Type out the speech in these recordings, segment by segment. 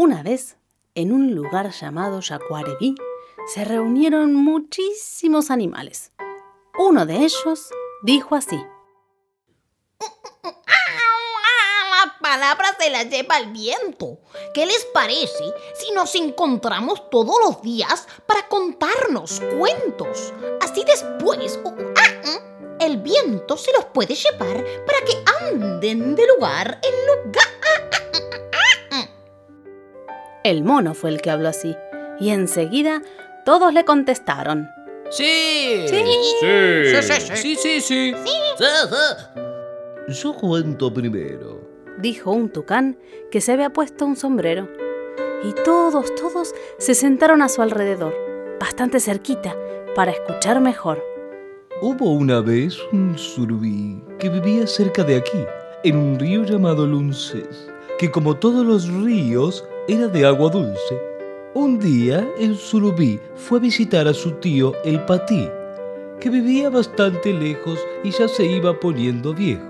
Una vez, en un lugar llamado Yacuareví, se reunieron muchísimos animales. Uno de ellos dijo así. La palabra se la lleva el viento. ¿Qué les parece si nos encontramos todos los días para contarnos cuentos? Así después ah, mm, el viento se los puede llevar para que anden de lugar en lugar. El mono fue el que habló así, y enseguida todos le contestaron. Sí. Sí. Sí. Sí, sí, sí. Yo cuento primero. dijo un tucán que se había puesto un sombrero. Y todos, todos se sentaron a su alrededor, bastante cerquita, para escuchar mejor. Hubo una vez un surubí que vivía cerca de aquí, en un río llamado Lunces, que como todos los ríos era de agua dulce. Un día el surubí fue a visitar a su tío el patí, que vivía bastante lejos y ya se iba poniendo viejo.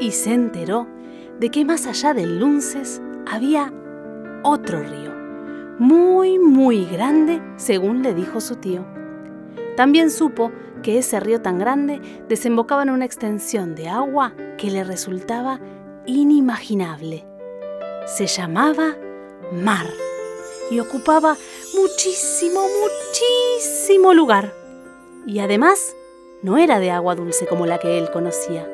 Y se enteró de que más allá del Lunces había otro río, muy, muy grande, según le dijo su tío. También supo que ese río tan grande desembocaba en una extensión de agua que le resultaba inimaginable. Se llamaba mar y ocupaba muchísimo, muchísimo lugar. Y además no era de agua dulce como la que él conocía.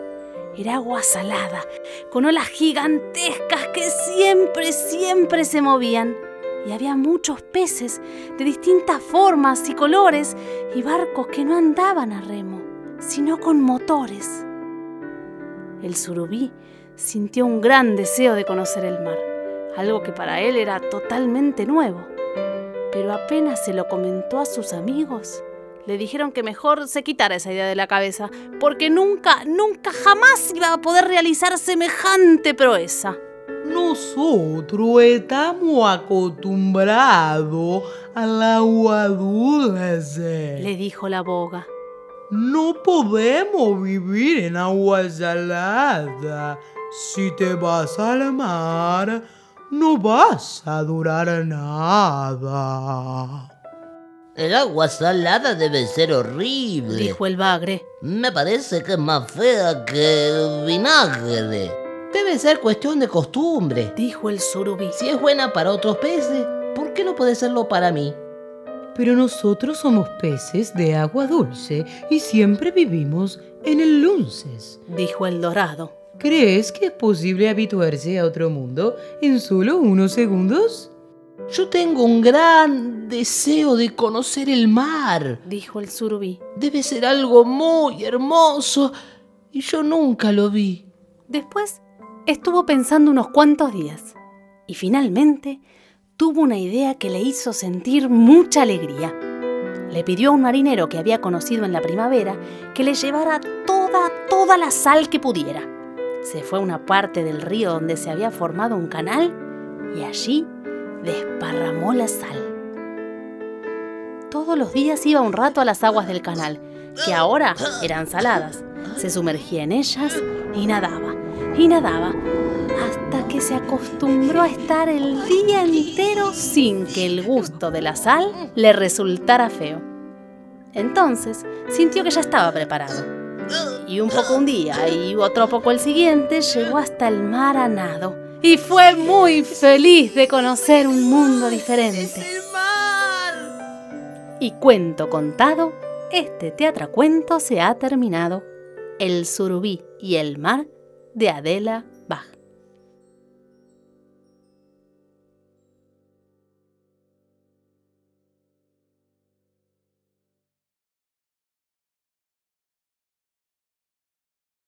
Era agua salada, con olas gigantescas que siempre, siempre se movían. Y había muchos peces de distintas formas y colores y barcos que no andaban a remo, sino con motores. El surubí sintió un gran deseo de conocer el mar, algo que para él era totalmente nuevo. Pero apenas se lo comentó a sus amigos, le dijeron que mejor se quitara esa idea de la cabeza, porque nunca, nunca, jamás iba a poder realizar semejante proeza. Nosotros estamos acostumbrados al agua dulce. Le dijo la boga. No podemos vivir en agua salada. Si te vas al mar, no vas a durar nada. El agua salada debe ser horrible. Dijo el bagre. Me parece que es más fea que el vinagre. Debe ser cuestión de costumbre. Dijo el surubí. Si es buena para otros peces, ¿por qué no puede serlo para mí? Pero nosotros somos peces de agua dulce y siempre vivimos en el Lunces. Dijo el dorado. ¿Crees que es posible habituarse a otro mundo en solo unos segundos? Yo tengo un gran deseo de conocer el mar. Dijo el surubí. Debe ser algo muy hermoso y yo nunca lo vi. Después estuvo pensando unos cuantos días y finalmente tuvo una idea que le hizo sentir mucha alegría. Le pidió a un marinero que había conocido en la primavera que le llevara toda, toda la sal que pudiera. Se fue a una parte del río donde se había formado un canal y allí desparramó la sal. Todos los días iba un rato a las aguas del canal, que ahora eran saladas. Se sumergía en ellas y nadaba, y nadaba, hasta que se acostumbró a estar el día entero sin que el gusto de la sal le resultara feo. Entonces sintió que ya estaba preparado. Y un poco un día y otro poco el siguiente llegó hasta el mar a nado y fue muy feliz de conocer un mundo diferente. Y cuento contado, este teatracuento se ha terminado. El surubí y el mar de Adela Bach.